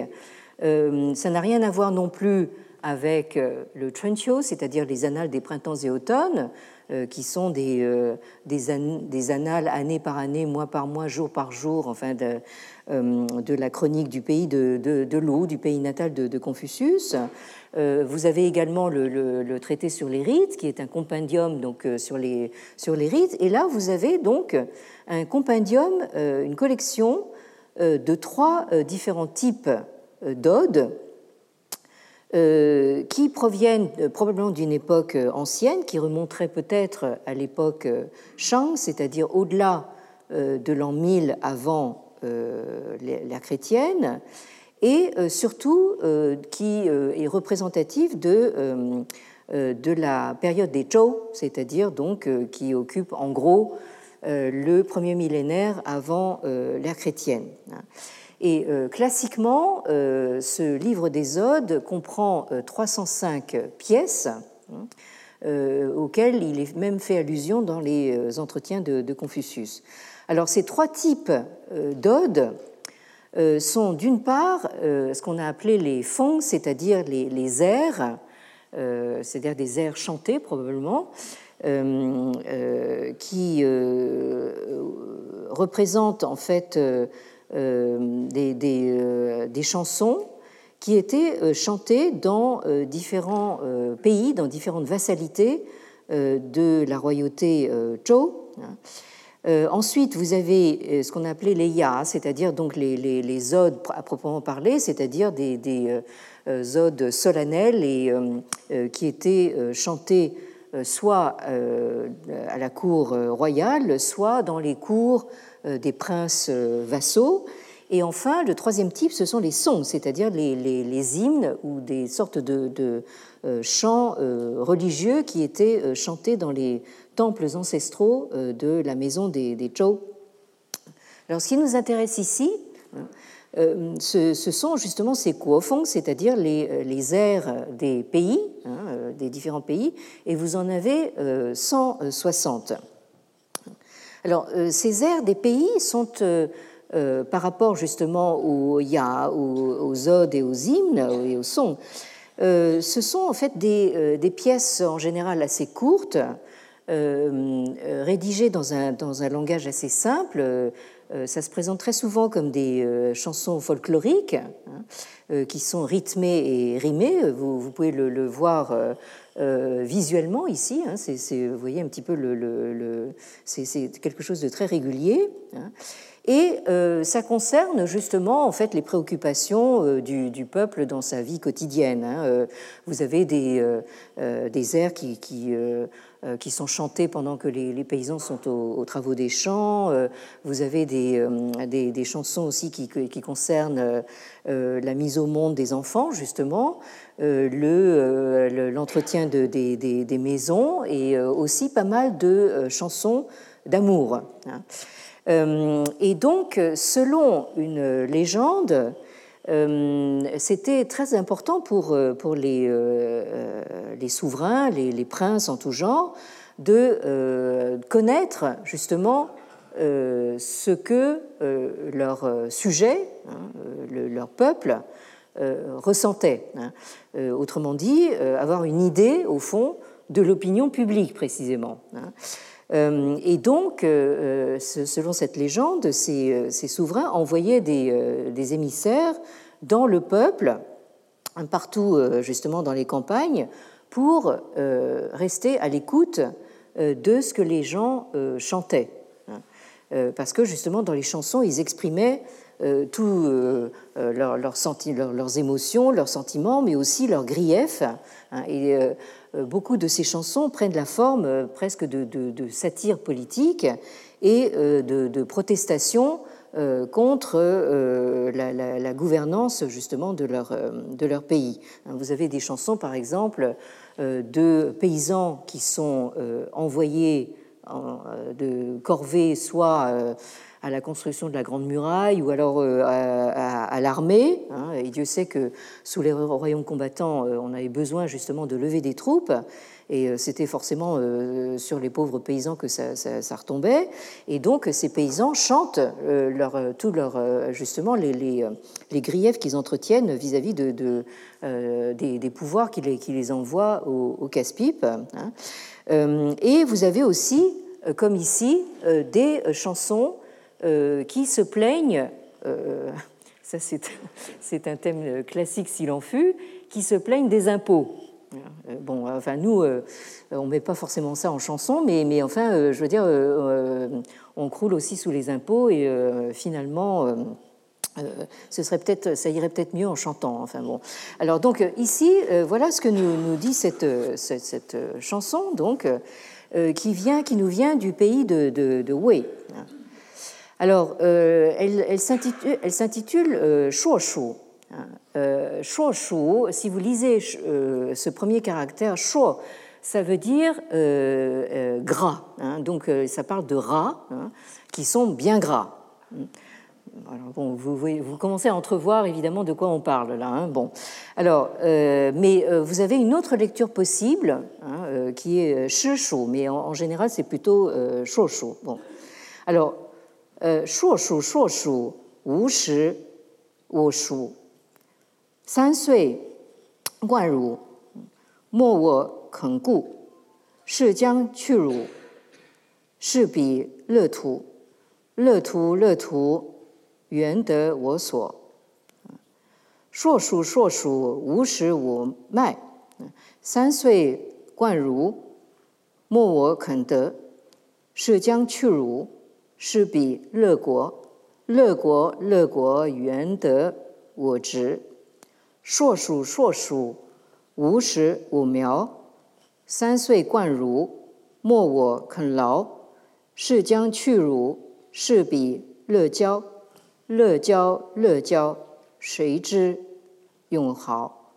Euh, ça n'a rien à voir non plus avec le Trenchio, c'est-à-dire les annales des printemps et automnes, qui sont des, annales année par année, mois par mois, jour par jour, enfin de, la chronique du pays de, de, l'eau, du pays natal de, Confucius. Euh, vous avez également le, traité sur les rites, qui est un compendium donc, euh, sur, les, rites. Et là, vous avez donc un compendium, euh, une collection de trois différents types d'odes qui proviennent probablement d'une époque ancienne, qui remonterait peut-être à l'époque Shang, c'est-à-dire au-delà de l'an 1000 avant l'ère chrétienne, et euh, surtout euh, qui euh, est représentatif de, de la période des Zhou, c'est-à-dire donc qui occupe en gros le premier millénaire avant l'ère chrétienne. Et classiquement, ce livre des Odes comprend 305 pièces auxquelles il est même fait allusion dans les entretiens de, Confucius. Alors ces trois types d'odes euh, sont d'une part euh, ce qu'on a appelé les fonds, c'est-à-dire les, airs, euh, c'est-à-dire des airs chantés probablement, qui représentent en fait des, des, chansons qui étaient chantées dans différents pays, dans différentes vassalités de la royauté Zhou. Hein. Euh, ensuite, vous avez euh, ce qu'on appelait les ya, c'est-à-dire donc les, odes à proprement parler, c'est-à-dire des, des euh, odes solennelles et qui étaient chantées soit à la cour royale, soit dans les cours des princes vassaux. Et enfin, le troisième type, ce sont les sons, c'est-à-dire les, hymnes ou des sortes de, de chants religieux qui étaient chantés dans les temples ancestraux euh, de la maison des, des Zhou. Alors, ce qui nous intéresse ici, euh, ce, sont justement ces kuofeng, c'est-à-dire les, euh, les airs des pays, hein, des différents pays, et vous en avez 160. Alors, ces airs des pays sont, par rapport justement aux ya, aux, odes et aux hymnes et aux sons, ce sont en fait des, pièces en général assez courtes, euh, euh, rédigées dans un, dans un langage assez simple. Euh, ça se présente très souvent comme des chansons folkloriques hein, qui sont rythmées et rimées. Vous pouvez le, voir visuellement ici. Hein, c'est, vous voyez un petit peu le, c'est, quelque chose de très régulier. Hein. Et ça concerne justement en fait les préoccupations du, du peuple dans sa vie quotidienne. vous avez des, des airs qui, euh, qui sont chantés pendant que les, paysans sont aux, travaux des champs. Euh, vous avez des, euh, des, chansons aussi qui, qui concernent la mise au monde des enfants, justement, l'entretien de, des, des, maisons et aussi pas mal de chansons d'amour. Hein. Et donc, selon une légende, euh, c'était très important pour, euh, pour les, euh, souverains, les, princes en tout genre, de connaître justement ce que leur sujet, hein, leur peuple, ressentait. Hein. autrement dit, avoir une idée, au fond, de l'opinion publique précisément. Hein. Et donc, selon cette légende, ces, souverains envoyaient des, émissaires dans le peuple, partout euh, justement dans les campagnes, pour euh, rester à l'écoute de ce que les gens chantaient. Hein. Parce que justement, dans les chansons, ils exprimaient tous leurs, émotions, leurs sentiments, mais aussi leurs griefs. Hein. Beaucoup de ces chansons prennent la forme presque de, de satire politique et de, de protestation euh, contre euh, la, gouvernance justement de leur, euh, de leur pays. Hein, vous avez des chansons, par exemple, de paysans qui sont envoyés de corvée soit à la construction de la Grande Muraille ou alors à, l'armée. Hein, Dieu sait que sous les royaumes combattants, on avait besoin justement de lever des troupes et euh, c'était forcément euh, sur les pauvres paysans que ça, retombait. Et donc ces paysans chantent euh, tout leur, justement les, griefs qu'ils entretiennent vis-à-vis de, des, pouvoirs qui les, envoient au, casse-pipe. Hein. et vous avez aussi, comme ici, des chansons qui se plaignent ça c'est un thème classique s'il en fut, qui se plaignent des impôts. Euh, bon, enfin, nous, euh, on ne met pas forcément ça en chanson, mais, mais enfin, euh, je veux dire, on croule aussi sous les impôts et finalement. ce serait peut-être, ça irait peut-être mieux en chantant. Enfin bon. Alors donc ici, voilà ce que nous, nous dit cette, cette, chanson, donc qui vient, qui nous vient du pays de, de. Alors, elle, elle s'intitule euh, Shuo euh, shuo, si vous lisez euh, ce premier caractère, shuo, ça veut dire euh, euh, gras. Hein. donc ça parle de rats hein, qui sont bien gras. bon, vous, commencez à entrevoir évidemment de quoi on parle là. Hein. bon, alors, mais vous avez une autre lecture possible qui est shi mais en, général c'est plutôt shuo Bon, alors, shuo shu shuo shu wu shi wu shu 三岁，冠汝，莫我肯顾，是将去汝，是彼乐土，乐土乐土，原得我所。硕鼠硕鼠，无食我麦。三岁冠汝，莫我肯得，是将去汝，是彼乐国，乐国乐国，原得我直。硕鼠硕鼠，无食无苗。三岁贯汝，莫我肯劳。是将去汝，是彼乐交。乐交乐交，谁知永豪。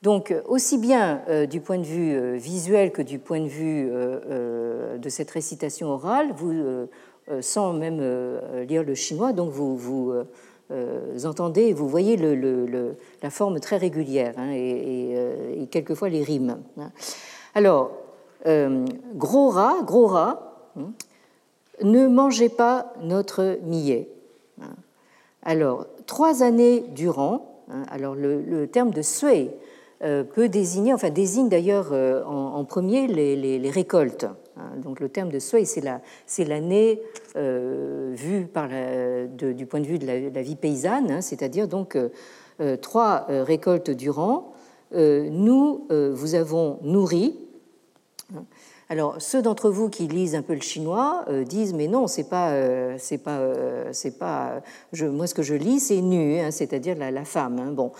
Donc, aussi bien du point de vue visuel que du point de vue de cette récitation orale, vous, sans même lire le chinois, donc vous, vous euh, entendez, vous voyez la forme très régulière hein, euh, et, quelquefois les rimes. Hein. Alors, euh, gros rat, gros rat, hein, ne mangez pas notre millet. Alors, trois années durant, alors le, terme de sui peut désigner, enfin désigne d'ailleurs en, premier les récoltes. Hein, donc le terme de soi, c'est l'année euh, vue par du point de vue de la, vie paysanne, hein, c'est-à-dire donc euh, euh, trois récoltes durant. nous vous avons nourri. Hein. Alors ceux d'entre vous qui lisent un peu le chinois disent mais non c'est pas c'est pas c'est pas moi ce que je lis c'est nu c'est-à-dire la, femme bon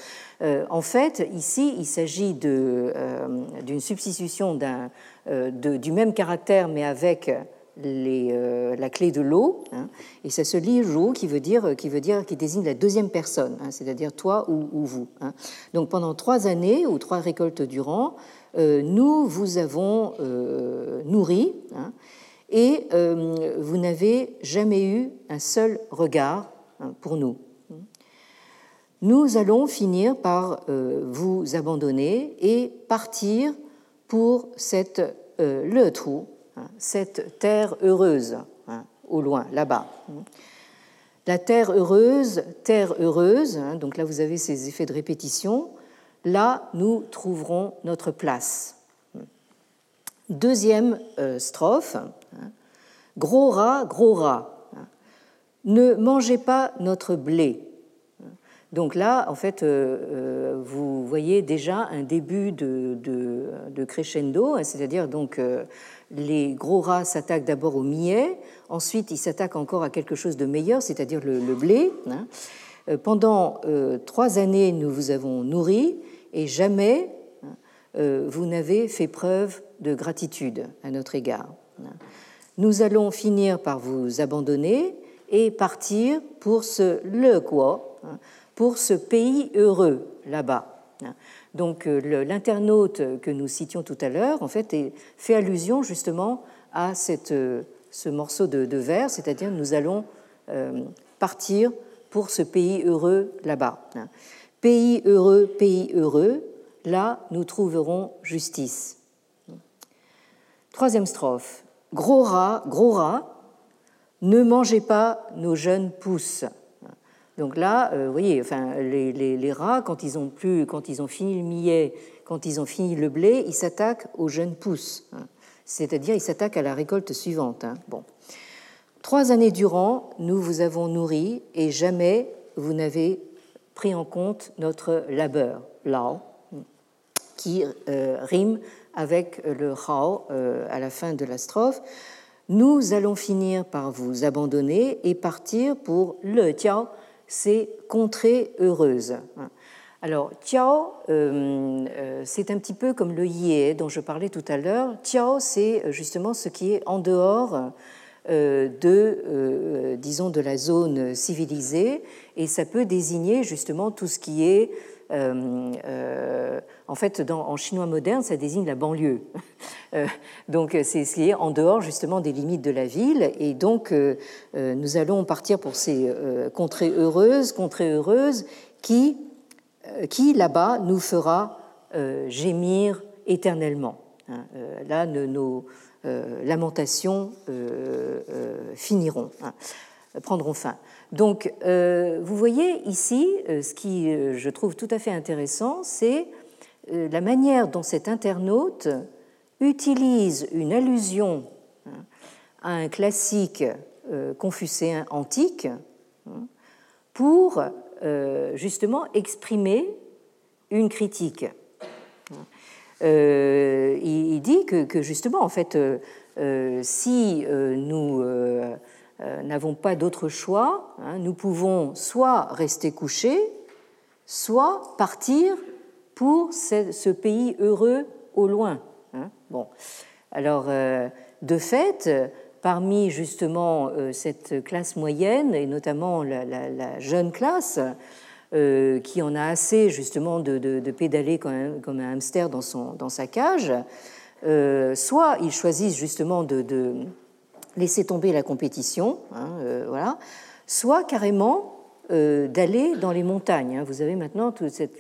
en fait ici il s'agit d'une substitution d'un euh, du même caractère, mais avec euh, la clé de l'eau, hein, et ça se lit jou, qui veut dire, qui veut dire, qui désigne la deuxième personne, hein, c'est-à-dire toi ou, vous. Hein. Donc pendant trois années ou trois récoltes durant, euh, nous vous avons nourri, et vous n'avez jamais eu un seul regard pour nous. Nous allons finir par vous abandonner et partir pour cette euh, le trou, hein, cette terre heureuse, hein, au loin, là-bas. La terre heureuse, terre heureuse, hein, donc là vous avez ces effets de répétition, là nous trouverons notre place. Deuxième euh, strophe, gros rat, gros rat, ne mangez pas notre blé, donc là, en fait, euh, euh, vous voyez déjà un début de, crescendo, hein, c'est-à-dire donc euh, les gros rats s'attaquent d'abord au millet, ensuite ils s'attaquent encore à quelque chose de meilleur, c'est-à-dire le, blé. Hein. Pendant trois années, nous vous avons nourri et jamais hein, vous n'avez fait preuve de gratitude à notre égard. Nous allons finir par vous abandonner et partir pour ce le quoi, pour ce pays heureux là-bas. Donc l'internaute que nous citions tout à l'heure, en fait, allusion justement à cette, ce morceau de, de vers, c'est-à-dire nous allons partir pour ce pays heureux là-bas. Pays heureux, pays heureux, là nous trouverons justice. Troisième strophe. Gros rat, gros rat, ne mangez pas nos jeunes pousses. Donc là, euh, vous voyez, enfin, les, rats, quand ils, ont plus, quand ils ont fini le millet, quand ils ont fini le blé, ils s'attaquent aux jeunes pousses. C'est-à-dire, ils s'attaquent à la récolte suivante. Hein. Bon. Trois années durant, nous vous avons nourri et jamais vous n'avez pris en compte notre labeur, lao, qui euh, rime avec le hao euh, à la fin de la strophe. Nous allons finir par vous abandonner et partir pour le tiao, c'est contrée heureuse. Alors, tiao, euh, c'est un petit peu comme le yé dont je parlais tout à l'heure. Tiao, c'est justement ce qui est en dehors euh, de, euh, disons, de la zone civilisée, et ça peut désigner justement tout ce qui est, euh, en fait, en chinois moderne, ça désigne la banlieue. donc c'est ce qui est en dehors justement des limites de la ville, et donc nous allons partir pour ces contrées heureuses, contrées heureuses qui, qui là-bas nous fera gémir éternellement. Hein. là, nos, euh, lamentations euh, euh, finiront, hein, prendront fin. Donc, vous voyez ici, ce qui je trouve tout à fait intéressant, c'est la manière dont cet internaute utilise une allusion hein, à un classique confucéen antique hein, pour justement exprimer une critique. Euh, il, dit que, justement, en fait, euh, euh, si nous n'avons pas d'autre choix, hein, nous pouvons soit rester couchés, soit partir pour ce, pays heureux au loin. Hein. Bon, alors, de fait, parmi justement cette classe moyenne, et notamment la jeune classe, euh, qui en a assez justement de, pédaler comme un, hamster dans, son, dans sa cage, euh, soit ils choisissent justement de, laisser tomber la compétition, hein, euh, voilà, soit carrément d'aller dans les montagnes. Hein. Vous avez maintenant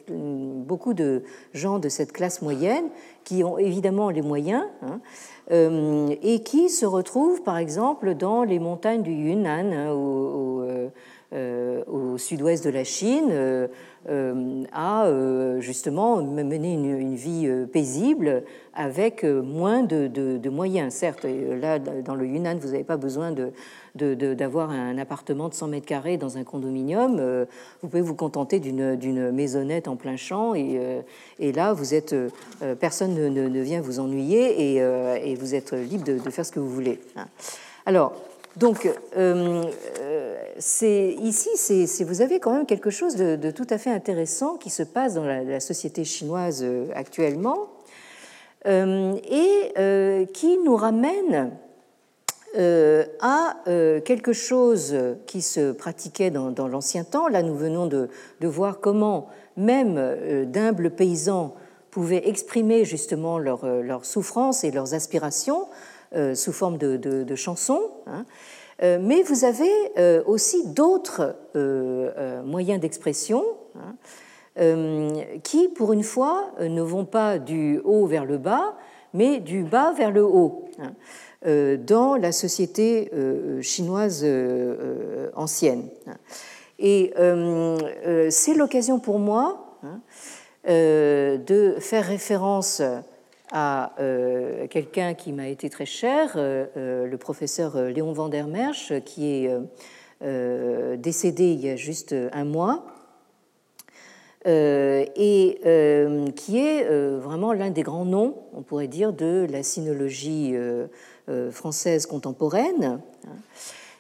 beaucoup de gens de cette classe moyenne qui ont évidemment les moyens hein, et qui se retrouvent par exemple dans les montagnes du Yunnan, ou euh, au sud-ouest de la Chine euh, euh, à justement mener une, vie paisible avec moins de, moyens. Certes, là, dans le Yunnan, vous n'avez pas besoin d'avoir un appartement de 100 mètres carrés dans un condominium. Vous pouvez vous contenter d'une maisonnette en plein champ et, là, personne ne, vient vous ennuyer et, et vous êtes libre de, faire ce que vous voulez. Alors, donc, euh, euh ici, vous avez quand même quelque chose de, tout à fait intéressant qui se passe dans la, société chinoise euh, actuellement et qui nous ramène à quelque chose qui se pratiquait dans, l'ancien temps. Là, nous venons de, voir comment même d'humbles paysans pouvaient exprimer justement leurs leur souffrances et leurs aspirations sous forme de, chansons. Hein. Euh, mais vous avez euh, aussi d'autres moyens d'expression hein, qui, pour une fois, ne vont pas du haut vers le bas, mais du bas vers le haut hein, dans la société chinoise ancienne. Et c'est l'occasion pour moi de faire référence à euh, quelqu'un qui m'a été très cher, euh, euh, le professeur Léon van der Merch, qui est décédé il y a juste un mois, et qui est vraiment l'un des grands noms, on pourrait dire, de la sinologie française contemporaine.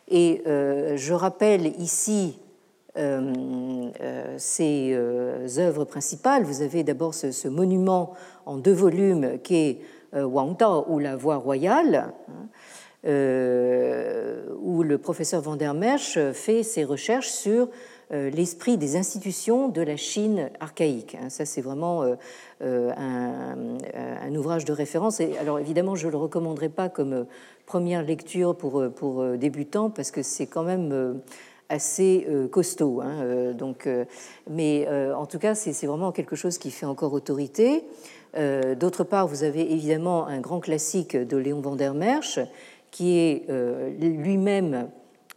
Et je rappelle ici ses œuvres principales. Vous avez d'abord ce, monument en deux volumes qui est Wang Dao ou la voie royale, hein, euh, où le professeur Van der Merch fait ses recherches sur euh, l'esprit des institutions de la Chine archaïque. Hein. Ça, c'est vraiment euh, un, ouvrage de référence. Et alors, évidemment, je ne le recommanderais pas comme première lecture pour, pour débutants, parce que c'est quand même assez costaud. Hein, donc, mais en tout cas, c'est vraiment quelque chose qui fait encore autorité. D'autre part, vous avez évidemment un grand classique de Léon van der Merch, qui est euh, lui-même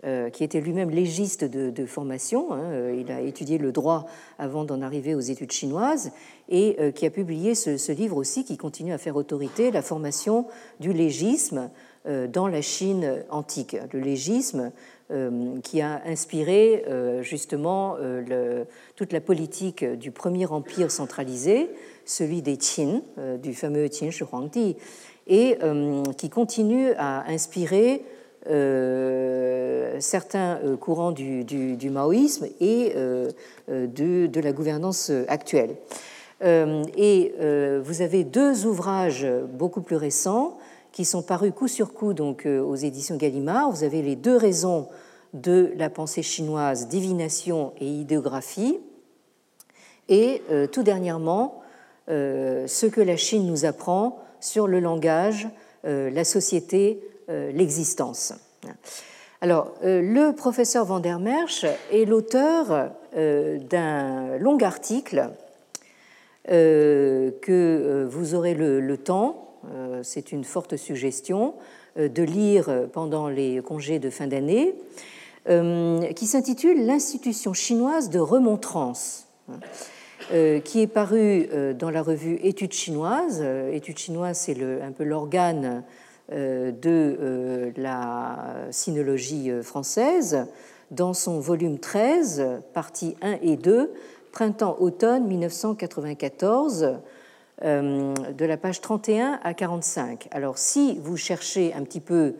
euh, qui était lui-même légiste de, formation. Hein, euh, il a étudié le droit avant d'en arriver aux études chinoises et qui a publié ce, livre aussi qui continue à faire autorité, La formation du légisme dans la Chine antique. Le légisme qui a inspiré justement toute la politique du premier empire centralisé, celui des Qin, du fameux Qin Shi Huangdi, et euh, qui continue à inspirer euh, certains euh, courants du, maoïsme et de, la gouvernance actuelle. et vous avez deux ouvrages beaucoup plus récents qui sont parus coup sur coup donc, aux éditions Gallimard. Vous avez les deux raisons de la pensée chinoise, divination et idéographie. Et tout dernièrement, ce que la Chine nous apprend sur le langage, euh, la société, euh, l'existence. Alors, euh, le professeur Van der Merch est l'auteur d'un long article que vous aurez le, temps, c'est une forte suggestion, de lire pendant les congés de fin d'année, qui s'intitule L'institution chinoise de remontrance. Euh, qui est paru euh, dans la revue Études chinoises. Euh, Études chinoises, c'est un peu l'organe de la sinologie française, dans son volume 13, partie 1 et 2, printemps-automne 1994, de la page 31 à 45. Alors, si vous cherchez un petit peu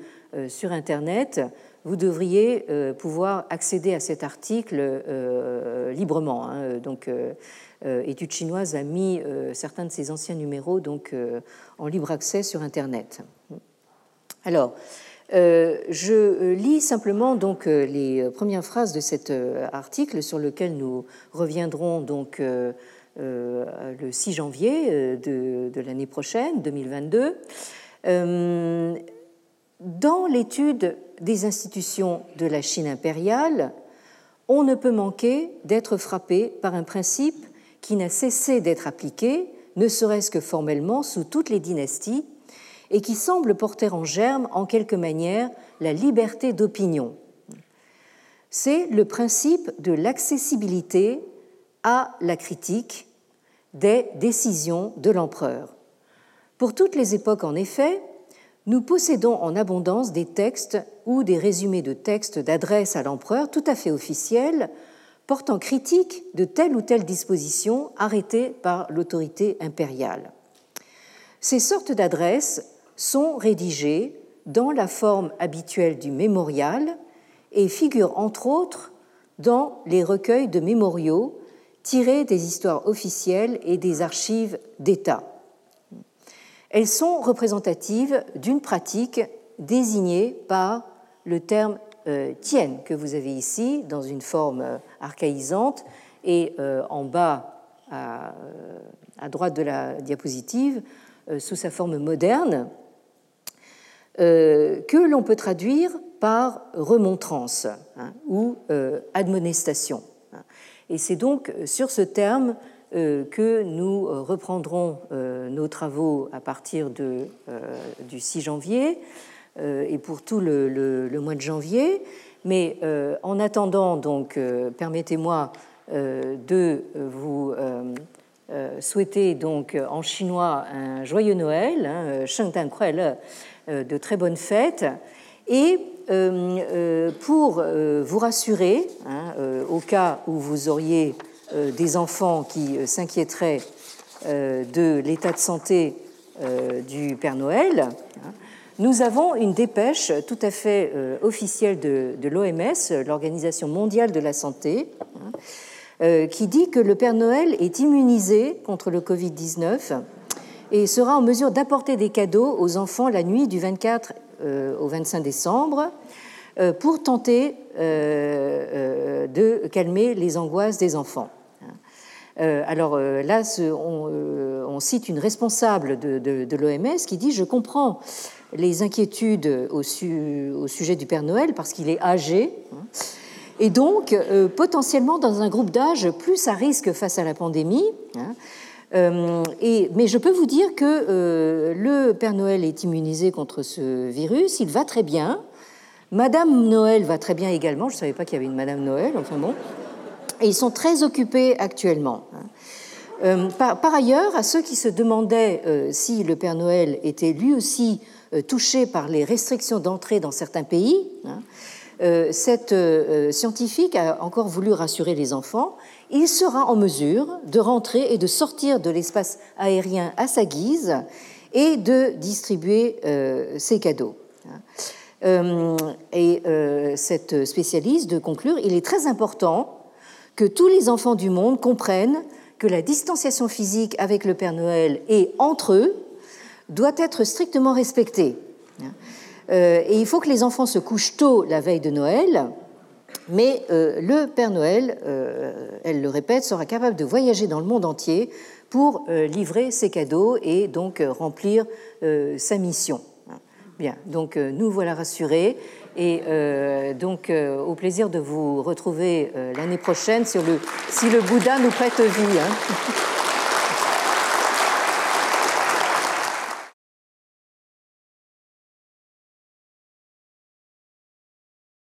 sur Internet, vous devriez pouvoir accéder à cet article librement. Hein. Donc, euh, Études chinoises a mis euh, certains de ses anciens numéros donc, euh, en libre accès sur Internet. Alors, je lis simplement donc les premières phrases de cet article sur lequel nous reviendrons donc le 6 janvier de, de l'année prochaine, 2022. Dans l'étude des institutions de la Chine impériale, on ne peut manquer d'être frappé par un principe qui n'a cessé d'être appliqué, ne serait-ce que formellement, sous toutes les dynasties, et qui semble porter en germe, en quelque manière, la liberté d'opinion. C'est le principe de l'accessibilité à la critique des décisions de l'empereur. Pour toutes les époques, en effet, nous possédons en abondance des textes ou des résumés de textes d'adresse à l'empereur tout à fait officiels, portant critique de telle ou telle disposition arrêtée par l'autorité impériale. Ces sortes d'adresses sont rédigées dans la forme habituelle du mémorial et figurent entre autres dans les recueils de mémoriaux tirés des histoires officielles et des archives d'État. Elles sont représentatives d'une pratique désignée par le terme euh, tienne que vous avez ici dans une forme euh, archaïsante et euh, en bas à, droite de la diapositive sous sa forme moderne que l'on peut traduire par remontrance hein, ou admonestation. Et c'est donc sur ce terme que nous reprendrons nos travaux à partir du 6 janvier euh, et pour tout le, mois de janvier. Mais euh, en attendant, donc, euh, permettez-moi de vous souhaiter donc en chinois un joyeux Noël, hein, de très bonnes fêtes. Et pour vous rassurer, hein, au cas où vous auriez des enfants qui s'inquiéteraient de l'état de santé du Père Noël, hein, nous avons une dépêche tout à fait officielle de, l'OMS, l'Organisation mondiale de la santé, hein, qui dit que le Père Noël est immunisé contre le Covid-19 et sera en mesure d'apporter des cadeaux aux enfants la nuit du 24 euh, au 25 décembre euh, pour tenter euh, de calmer les angoisses des enfants. Alors là, on, cite une responsable de, l'OMS qui dit Je comprends les inquiétudes au, sujet du Père Noël parce qu'il est âgé. Hein, et donc, potentiellement dans un groupe d'âge plus à risque face à la pandémie, hein, euh, mais je peux vous dire que euh, le Père Noël est immunisé contre ce virus, il va très bien. Madame Noël va très bien également, je ne savais pas qu'il y avait une Madame Noël, enfin bon. Et ils sont très occupés actuellement. Hein. Euh, par, ailleurs, à ceux qui se demandaient si le Père Noël était lui aussi touché par les restrictions d'entrée dans certains pays, hein, cette scientifique a encore voulu rassurer les enfants il sera en mesure de rentrer et de sortir de l'espace aérien à sa guise et de distribuer euh, ses cadeaux. Euh, et euh, cette spécialiste de conclure, il est très important que tous les enfants du monde comprennent que la distanciation physique avec le Père Noël et entre eux doit être strictement respectée. Et il faut que les enfants se couchent tôt la veille de Noël mais euh, le Père Noël, euh, elle le répète, sera capable de voyager dans le monde entier pour euh, livrer ses cadeaux et donc remplir sa mission. Bien, donc nous voilà rassurés et donc au plaisir de vous retrouver l'année prochaine sur le, si le Bouddha nous prête vie. Hein.